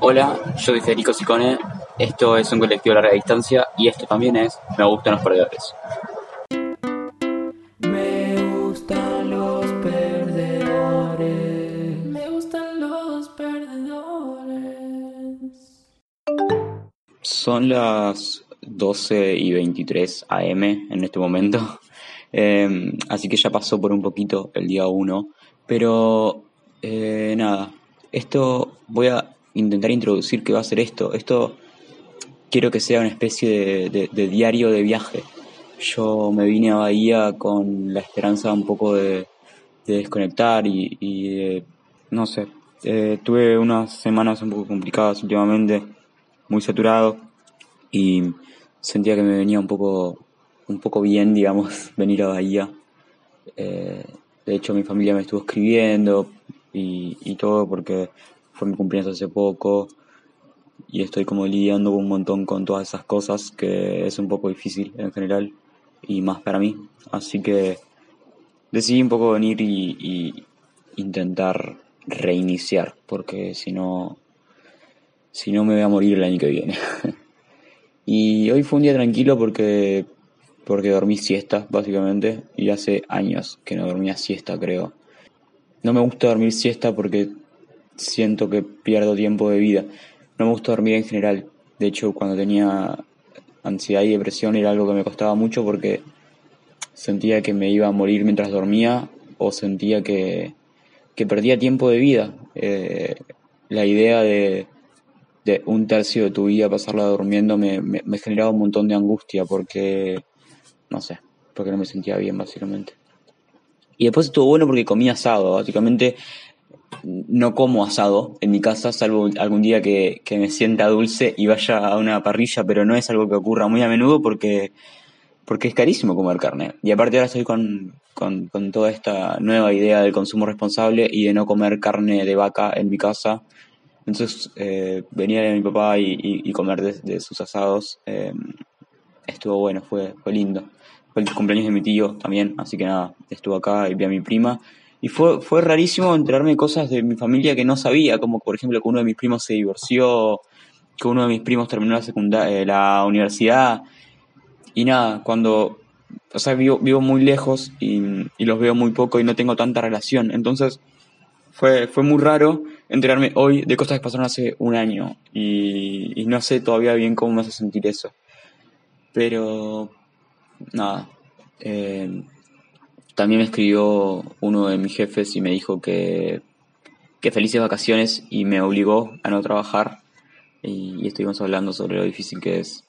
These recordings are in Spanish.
Hola, yo soy Federico Sicone, esto es un colectivo de larga distancia y esto también es Me gustan los perdedores. Me gustan los perdedores. Me gustan los perdedores. Son las 12 y 23 am en este momento, eh, así que ya pasó por un poquito el día 1, pero eh, nada, esto voy a intentar introducir qué va a ser esto. Esto quiero que sea una especie de, diario de viaje. Yo me vine a Bahía con la esperanza un poco de, desconectar y, no sé, eh, tuve unas semanas un poco complicadas últimamente, muy saturado y sentía que me venía un poco, un poco bien, digamos, venir a Bahía. Eh, de hecho, mi familia me estuvo escribiendo y todo porque fue mi cumpleaños hace poco y estoy como lidiando un montón con todas esas cosas que es un poco difícil en general y más para mí. Así que decidí un poco venir y, intentar reiniciar porque si no, si no me voy a morir el año que viene. y hoy fue un día tranquilo porque, porque dormí siesta básicamente y hace años que no dormía siesta creo. No me gusta dormir siesta porque siento que pierdo tiempo de vida. No me gusta dormir en general. De hecho, cuando tenía ansiedad y depresión era algo que me costaba mucho porque sentía que me iba a morir mientras dormía o sentía que, que perdía tiempo de vida. Eh, la idea de, de, un tercio de tu vida pasarla durmiendo me, me, me generaba un montón de angustia porque, no sé, porque no me sentía bien básicamente. Y después estuvo bueno porque comía asado. Básicamente no como asado en mi casa, salvo algún día que, me sienta dulce y vaya a una parrilla, pero no es algo que ocurra muy a menudo porque, porque es carísimo comer carne. Y aparte ahora estoy con, con, toda esta nueva idea del consumo responsable y de no comer carne de vaca en mi casa. Entonces, eh, venir a mi papá y, comer de, sus asados eh, estuvo bueno, fue, fue lindo. Fue el cumpleaños de mi tío también, así que nada, estuvo acá y vi a mi prima y fue, fue rarísimo enterarme cosas de mi familia que no sabía, como por ejemplo que uno de mis primos se divorció, que uno de mis primos terminó la, secundaria, eh, la universidad. Y nada, cuando, o sea, vivo, vivo muy lejos y, los veo muy poco y no tengo tanta relación. Entonces, fue, fue muy raro enterarme hoy de cosas que pasaron hace un año y, y no sé todavía bien cómo me hace sentir eso. Pero, nada. Eh, también me escribió uno de mis jefes y me dijo que, que felices vacaciones y me obligó a no trabajar. Y, estuvimos hablando sobre lo difícil que es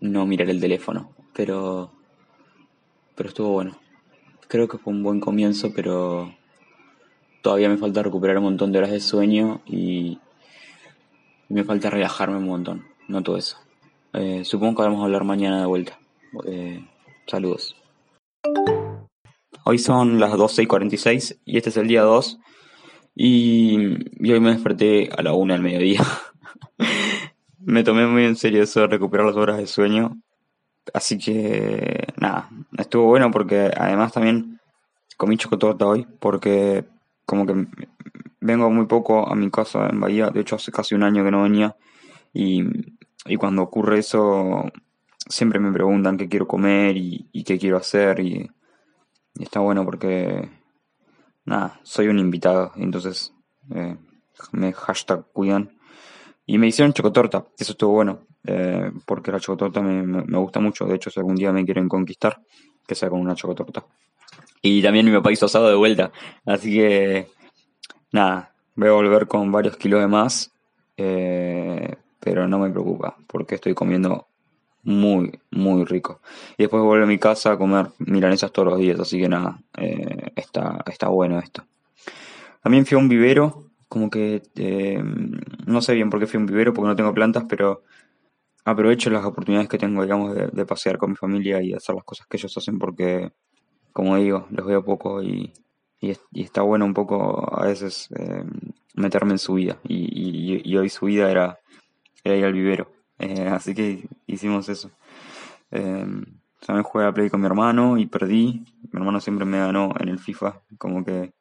no mirar el teléfono. Pero, pero estuvo bueno. Creo que fue un buen comienzo, pero todavía me falta recuperar un montón de horas de sueño y, me falta relajarme un montón. No todo eso. Eh, supongo que vamos a hablar mañana de vuelta. Eh, saludos. Hoy son las 12 y 46 y este es el día 2 y, hoy me desperté a la 1 del mediodía. me tomé muy en serio eso de recuperar las horas de sueño. Así que nada, estuvo bueno porque además también comí chocotorta hoy porque como que vengo muy poco a mi casa en Bahía, de hecho hace casi un año que no venía y, y cuando ocurre eso siempre me preguntan qué quiero comer y, y qué quiero hacer y y está bueno porque, nada, soy un invitado. entonces eh, me hashtag cuidan. Y me hicieron chocotorta. Eso estuvo bueno. Eh, porque la chocotorta me, me, gusta mucho. De hecho, si algún día me quieren conquistar, que sea con una chocotorta. Y también mi papá hizo asado de vuelta. Así que, nada, voy a volver con varios kilos de más. Eh, pero no me preocupa, porque estoy comiendo muy, muy rico. Y después vuelvo a mi casa a comer milanesas todos los días, así que nada, eh, está, está bueno esto. También fui a un vivero, como que eh, no sé bien por qué fui a un vivero, porque no tengo plantas, pero aprovecho las oportunidades que tengo, digamos, de, pasear con mi familia y hacer las cosas que ellos hacen, porque, como digo, los veo poco y, y, está bueno un poco a veces eh, meterme en su vida. Y, y, hoy su vida era, era ir al vivero. Eh, así que hicimos eso. Eh, también jugué a Play con mi hermano y perdí. Mi hermano siempre me ganó en el FIFA. Como que.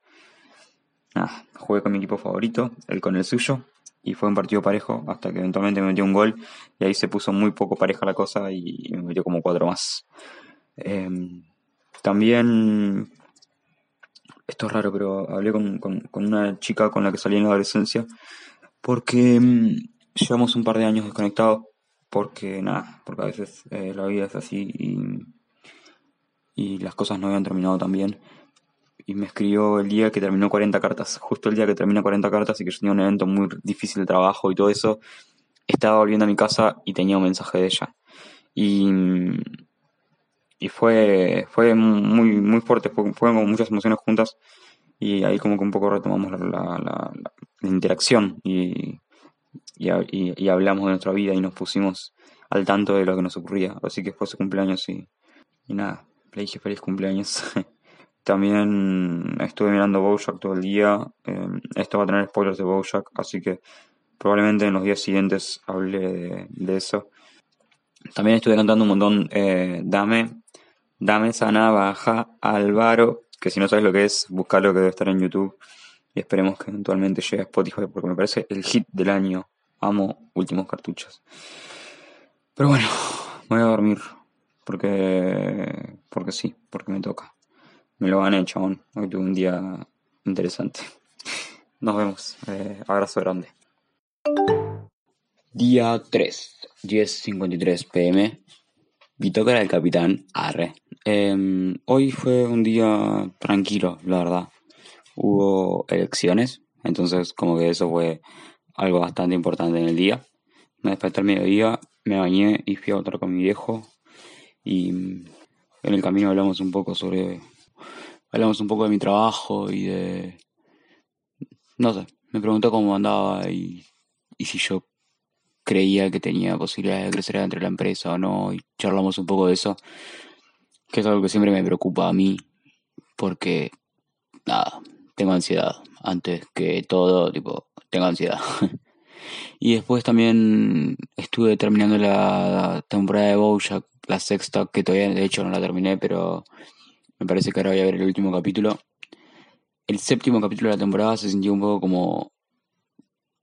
jugué con mi equipo favorito, él con el suyo. y fue un partido parejo hasta que eventualmente me metió un gol y ahí se puso muy poco pareja la cosa y, me metió como cuatro más. Em, también, esto es raro, pero hablé con, con, una chica con la que salí en la adolescencia porque em, llevamos un par de años desconectados porque nada, porque a veces eh, la vida es así y, y las cosas no habían terminado tan bien y me escribió el día que terminó 40 cartas, justo el día que termina 40 cartas y que yo tenía un evento muy difícil de trabajo y todo eso, estaba volviendo a mi casa y tenía un mensaje de ella. Y, y fue, fue muy, muy fuerte, fueron como muchas emociones juntas y ahí como que un poco retomamos la, la, la, interacción y, y, hablamos de nuestra vida y nos pusimos al tanto de lo que nos ocurría. Así que fue su cumpleaños y, nada, le dije feliz cumpleaños. También estuve mirando Bojack todo el día. Eh, esto va a tener spoilers de Bojack, así que probablemente en los días siguientes hable de, eso. También estuve cantando un montón eh, Dame, Dame Sana Baja Álvaro, que si no sabes lo que es, buscalo que debe estar en YouTube. Y esperemos que eventualmente llegue a Spotify porque me parece el hit del año. Amo últimos cartuchos. Pero bueno, voy a dormir. Porque. Porque sí, porque me toca. Me lo gané, chabón. Hoy tuve un día interesante. Nos vemos. Eh, abrazo grande. Día 3, 10.53 pm. Bitócara del capitán. Arre. Em, hoy fue un día tranquilo, la verdad. Hubo elecciones, entonces como que eso fue algo bastante importante en el día. Me desperté al mediodía, me bañé y fui a votar con mi viejo. Y en el camino hablamos un poco sobre hablamos un poco de mi trabajo y de... No sé, me preguntó cómo andaba y, y si yo creía que tenía posibilidades de crecer dentro de la empresa o no, y charlamos un poco de eso, que es algo que siempre me preocupa a mí, porque, nada, tengo ansiedad, antes que todo, tipo, tengo ansiedad. y después también estuve terminando la temporada de Bojack, la sexta, que todavía de hecho no la terminé, pero me parece que ahora voy a ver el último capítulo. El séptimo capítulo de la temporada se sintió un poco como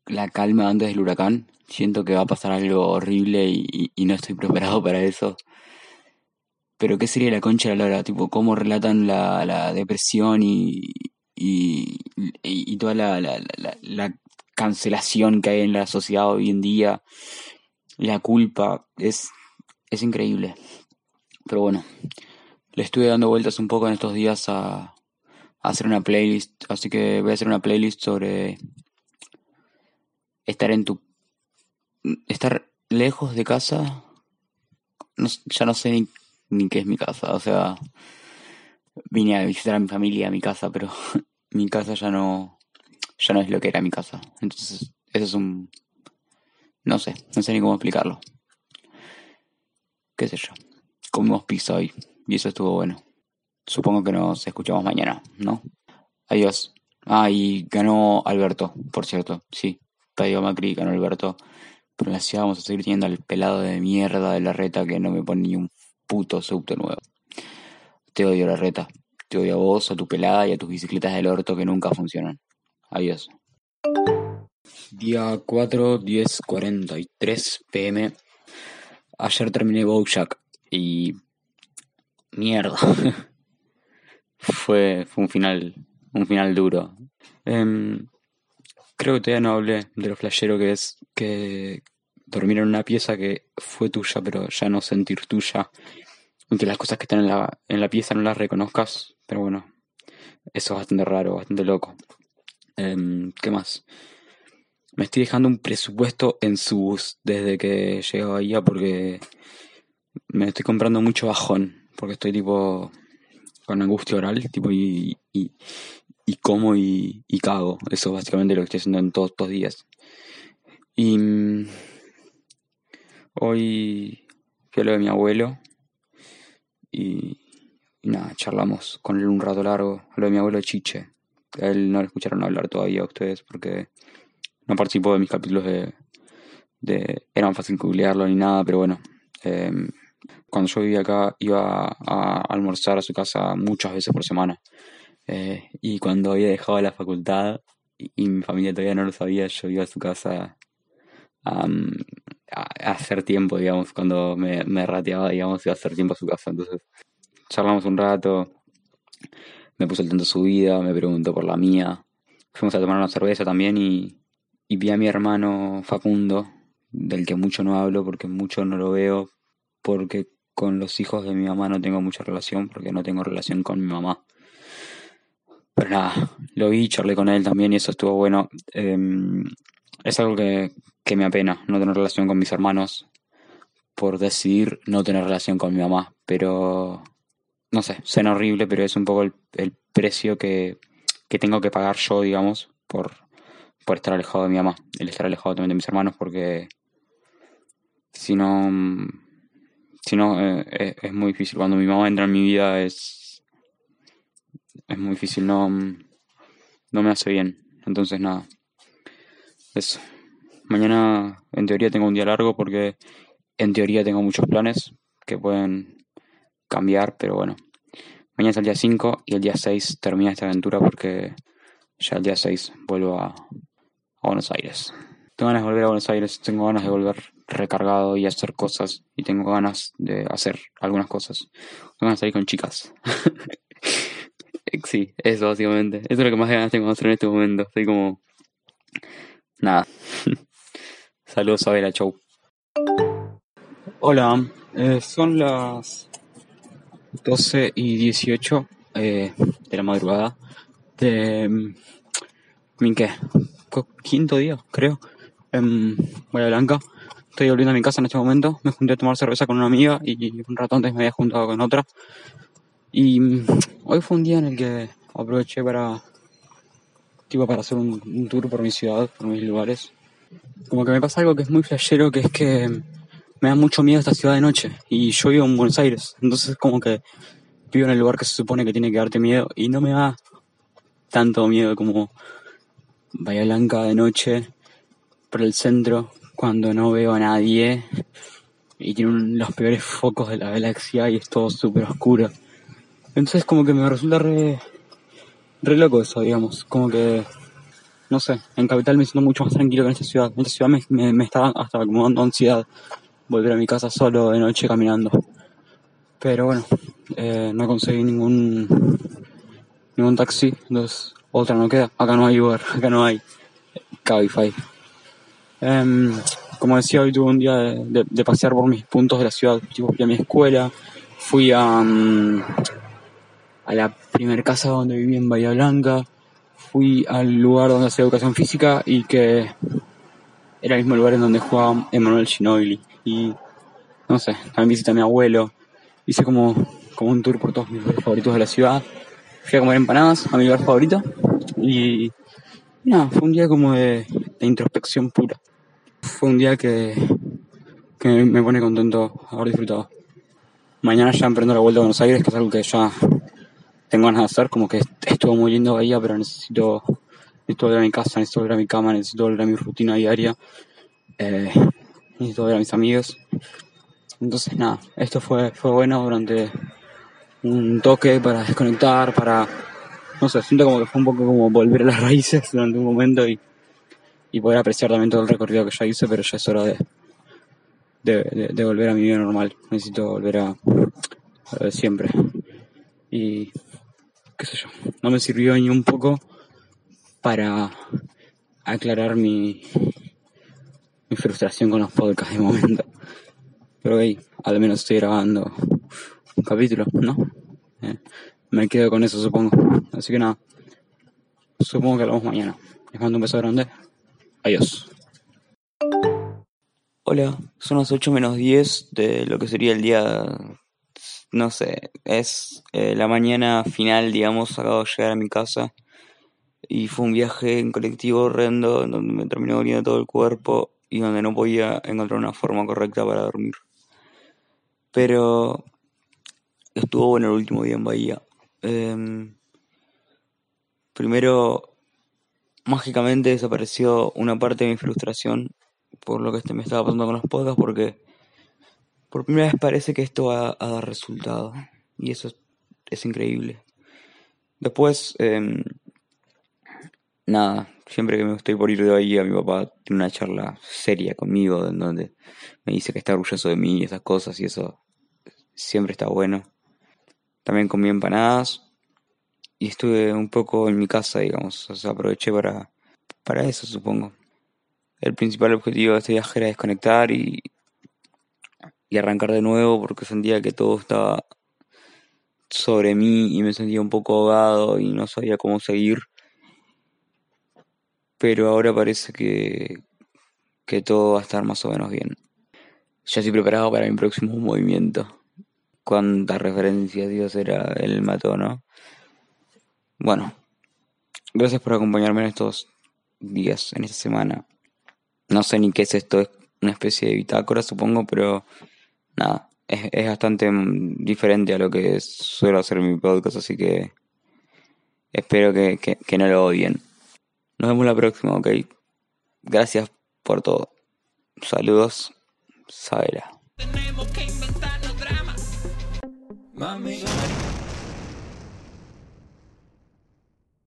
la calma antes del huracán. Siento que va a pasar algo horrible y, no estoy preparado para eso. Pero ¿qué sería la concha de la lora? Tipo, cómo relatan la, depresión y, y, toda la, la, cancelación que hay en la sociedad hoy en día. La culpa. Es, es increíble. Pero bueno, le estuve dando vueltas un poco en estos días a, hacer una playlist, así que voy a hacer una playlist sobre estar en tu estar lejos de casa. ya no sé ni, qué es mi casa, o sea, vine a visitar a mi familia a mi casa, pero mi casa ya no ya no es lo que era mi casa. Entonces, eso es un no sé, no sé ni cómo explicarlo. Qué sé yo. Comimos pizza hoy. Y eso estuvo bueno. Supongo que nos escuchamos mañana, ¿no? Adiós. Ah, y ganó Alberto, por cierto. Sí, Tadio Macri ganó Alberto. Pero así vamos a seguir teniendo al pelado de mierda de la reta que no me pone ni un puto subte nuevo. Te odio la reta. Te odio a vos, a tu pelada y a tus bicicletas del orto que nunca funcionan. Adiós. Día 4, 10, 43 pm. Ayer terminé Bojack y mierda. fue, fue un final, un final duro. Em, creo que todavía no hablé de lo flashero que es que dormir en una pieza que fue tuya, pero ya no sentir tuya. Aunque las cosas que están en la, en la pieza no las reconozcas, pero bueno, eso es bastante raro, bastante loco. Em, ¿Qué más? Me estoy dejando un presupuesto en subus desde que llegué a porque me estoy comprando mucho bajón porque estoy tipo con angustia oral, tipo y, y, como y, y, cago. Eso es básicamente lo que estoy haciendo en todos estos días. Y mm, hoy fui a lo de mi abuelo y, nada, charlamos con él un rato largo. Lo de mi abuelo Chiche. A él no le escucharon hablar todavía a ustedes porque no participó de mis capítulos de... de era fácil googlearlo ni nada, pero bueno. Eh, cuando yo vivía acá iba a, almorzar a su casa muchas veces por semana. Eh, y cuando había dejado la facultad y mi familia todavía no lo sabía, yo iba a su casa a, a hacer tiempo, digamos, cuando me, me rateaba, digamos, iba a hacer tiempo a su casa. Entonces, charlamos un rato, me puso el tanto su vida, me preguntó por la mía. Fuimos a tomar una cerveza también y, y vi a mi hermano Facundo, del que mucho no hablo porque mucho no lo veo, porque con los hijos de mi mamá no tengo mucha relación, porque no tengo relación con mi mamá. Pero nada, lo vi, charlé con él también y eso estuvo bueno. Em, es algo que, que me apena, no tener relación con mis hermanos, por decidir no tener relación con mi mamá. Pero, no sé, suena horrible, pero es un poco el, precio que, que tengo que pagar yo, digamos, por, por estar alejado de mi mamá, el estar alejado también de mis hermanos, porque si no, si no eh, es, es muy difícil. Cuando mi mamá entra en mi vida es, es muy difícil, no, no me hace bien. Entonces nada, eso. Mañana en teoría tengo un día largo porque en teoría tengo muchos planes que pueden cambiar, pero bueno. Mañana es el día 5 y el día 6 termina esta aventura porque ya el día 6 vuelvo a, Buenos Aires. Tengo ganas de volver a Buenos Aires, tengo ganas de volver recargado y hacer cosas y tengo ganas de hacer algunas cosas. Tengo ganas de salir con chicas. sí, eso básicamente. Eso es lo que más ganas tengo de hacer en este momento. Estoy como... Nada. Saludos a Vera, chau. Hola, eh, son las 12 y 18 eh, de la madrugada de mm, qué quinto día creo en Bahía Blanca. Estoy volviendo a mi casa en este momento. Me junté a tomar cerveza con una amiga y un rato antes me había juntado con otra. Y mm, hoy fue un día en el que aproveché para tipo para hacer un, tour por mi ciudad por mis lugares. Como que me pasa algo que es muy flashero que es que me da mucho miedo esta ciudad de noche y yo vivo en Buenos Aires entonces como que vivo en el lugar que se supone que tiene que darte miedo y no me da tanto miedo como Bahía Blanca de noche por el centro cuando no veo a nadie y tiene los peores focos de la galaxia y es todo súper oscuro. Entonces como que me resulta re, re loco eso, digamos. Como que, no sé, en Capital me siento mucho más tranquilo que en esta ciudad. En esta ciudad me, me, me está hasta como dando ansiedad volver a mi casa solo de noche caminando. Pero bueno, eh, no conseguí ningún ningún taxi, entonces otra no queda. Acá no hay Uber, acá no hay Cabify. Em, como decía, hoy tuve un día de, de- pasear por mis puntos de la ciudad. Fui a mi escuela, fui a, mm, a la primer casa donde viví en Bahía Blanca, fui al lugar donde hacía educación física y que era el mismo lugar en donde jugaba Emanuel Ginobili. No sé, también visité a mi abuelo. Hice como, como un tour por todos mis lugares favoritos de la ciudad. Fui a comer empanadas a mi lugar favorito. Y, nada, fue un día como de, de introspección pura. Fue un día que, que me pone contento haber disfrutado. Mañana ya emprendo la vuelta a Buenos Aires, que es algo que ya tengo ganas de hacer. Como que estuvo muy lindo Bahía, pero necesito, necesito volver a mi casa, necesito volver a mi cama, necesito volver a mi rutina diaria. Eh, necesito ver a mis amigos. Entonces nada, esto fue, fue bueno durante un toque para desconectar, para, no sé, siento como que fue un poco como volver a las raíces durante un momento y, y poder apreciar también todo el recorrido que ya hice, pero ya es hora de, de, de- volver a mi vida normal. Necesito volver a, a de siempre. Y qué sé yo, no me sirvió ni un poco para aclarar mi, mi frustración con los podcasts de momento. Pero hey, al menos estoy grabando un capítulo, ¿no? Eh, me quedo con eso, supongo. Así que nada, supongo que hablamos mañana. Les mando un beso grande. Adiós. Hola, son las 8 menos 10 de lo que sería el día, no sé, es eh, la mañana final, digamos, acabo de llegar a mi casa y fue un viaje en colectivo horrendo en donde me terminó doliendo todo el cuerpo y donde no podía encontrar una forma correcta para dormir. Pero estuvo bueno el último día en Bahía. Em, primero, mágicamente desapareció una parte de mi frustración por lo que este me estaba pasando con los podcasts porque por primera vez parece que esto va a dar resultado y eso es, increíble. Después, em, nada, siempre que me estoy por ir de ahí a mi papá tiene una charla seria conmigo en donde me dice que está orgulloso de mí y esas cosas y eso siempre está bueno. También comí empanadas y estuve un poco en mi casa, digamos, aproveché para, para eso, supongo. El principal objetivo de este viaje era desconectar y, y arrancar de nuevo porque sentía que todo estaba sobre mí y me sentía un poco ahogado y no sabía cómo seguir. Pero ahora parece que, que todo va a estar más o menos bien. Ya estoy preparado para mi próximo movimiento. Cuántas referencias Dios era el mató, ¿no? Bueno, gracias por acompañarme en estos días, en esta semana. No sé ni qué es esto, es una especie de bitácora, supongo, pero nada, es, es bastante mm, diferente a lo que suelo hacer en mi podcast, así que espero que, que, que no lo odien. Nos vemos la próxima, ok. Gracias por todo. Saludos. Mami.